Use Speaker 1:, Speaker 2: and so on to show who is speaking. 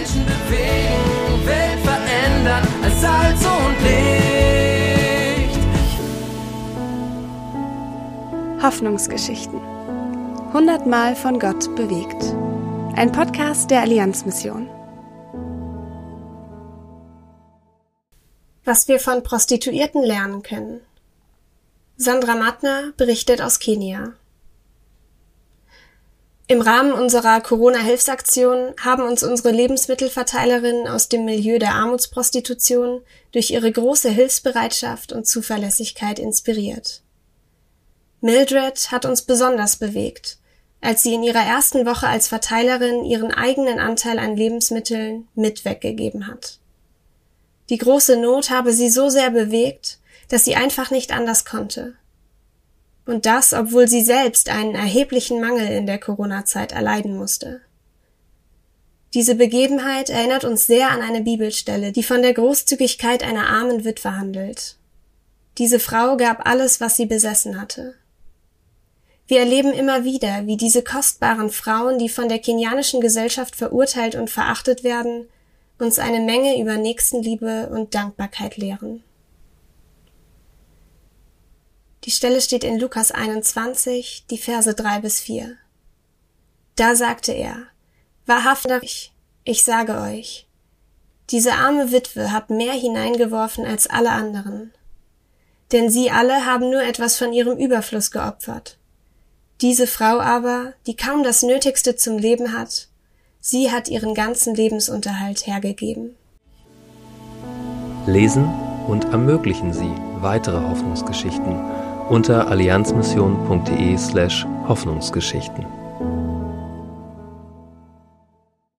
Speaker 1: Menschen bewegen, Welt verändern als Salz und Licht.
Speaker 2: Hoffnungsgeschichten. Hundertmal von Gott bewegt. Ein Podcast der Allianzmission. Was wir von Prostituierten lernen können. Sandra Matner berichtet aus Kenia. Im Rahmen unserer Corona-Hilfsaktion haben uns unsere Lebensmittelverteilerinnen aus dem Milieu der Armutsprostitution durch ihre große Hilfsbereitschaft und Zuverlässigkeit inspiriert. Mildred hat uns besonders bewegt, als sie in ihrer ersten Woche als Verteilerin ihren eigenen Anteil an Lebensmitteln mit weggegeben hat. Die große Not habe sie so sehr bewegt, dass sie einfach nicht anders konnte. Und das, obwohl sie selbst einen erheblichen Mangel in der Corona-Zeit erleiden musste. Diese Begebenheit erinnert uns sehr an eine Bibelstelle, die von der Großzügigkeit einer armen Witwe handelt. Diese Frau gab alles, was sie besessen hatte. Wir erleben immer wieder, wie diese kostbaren Frauen, die von der kenianischen Gesellschaft verurteilt und verachtet werden, uns eine Menge über Nächstenliebe und Dankbarkeit lehren. Die Stelle steht in Lukas 21, die Verse 3 bis 4. Da sagte er, Wahrhaftig, ich sage euch, diese arme Witwe hat mehr hineingeworfen als alle anderen. Denn sie alle haben nur etwas von ihrem Überfluss geopfert. Diese Frau aber, die kaum das Nötigste zum Leben hat, sie hat ihren ganzen Lebensunterhalt hergegeben.
Speaker 3: Lesen und ermöglichen Sie weitere Hoffnungsgeschichten unter allianzmission.de slash Hoffnungsgeschichten.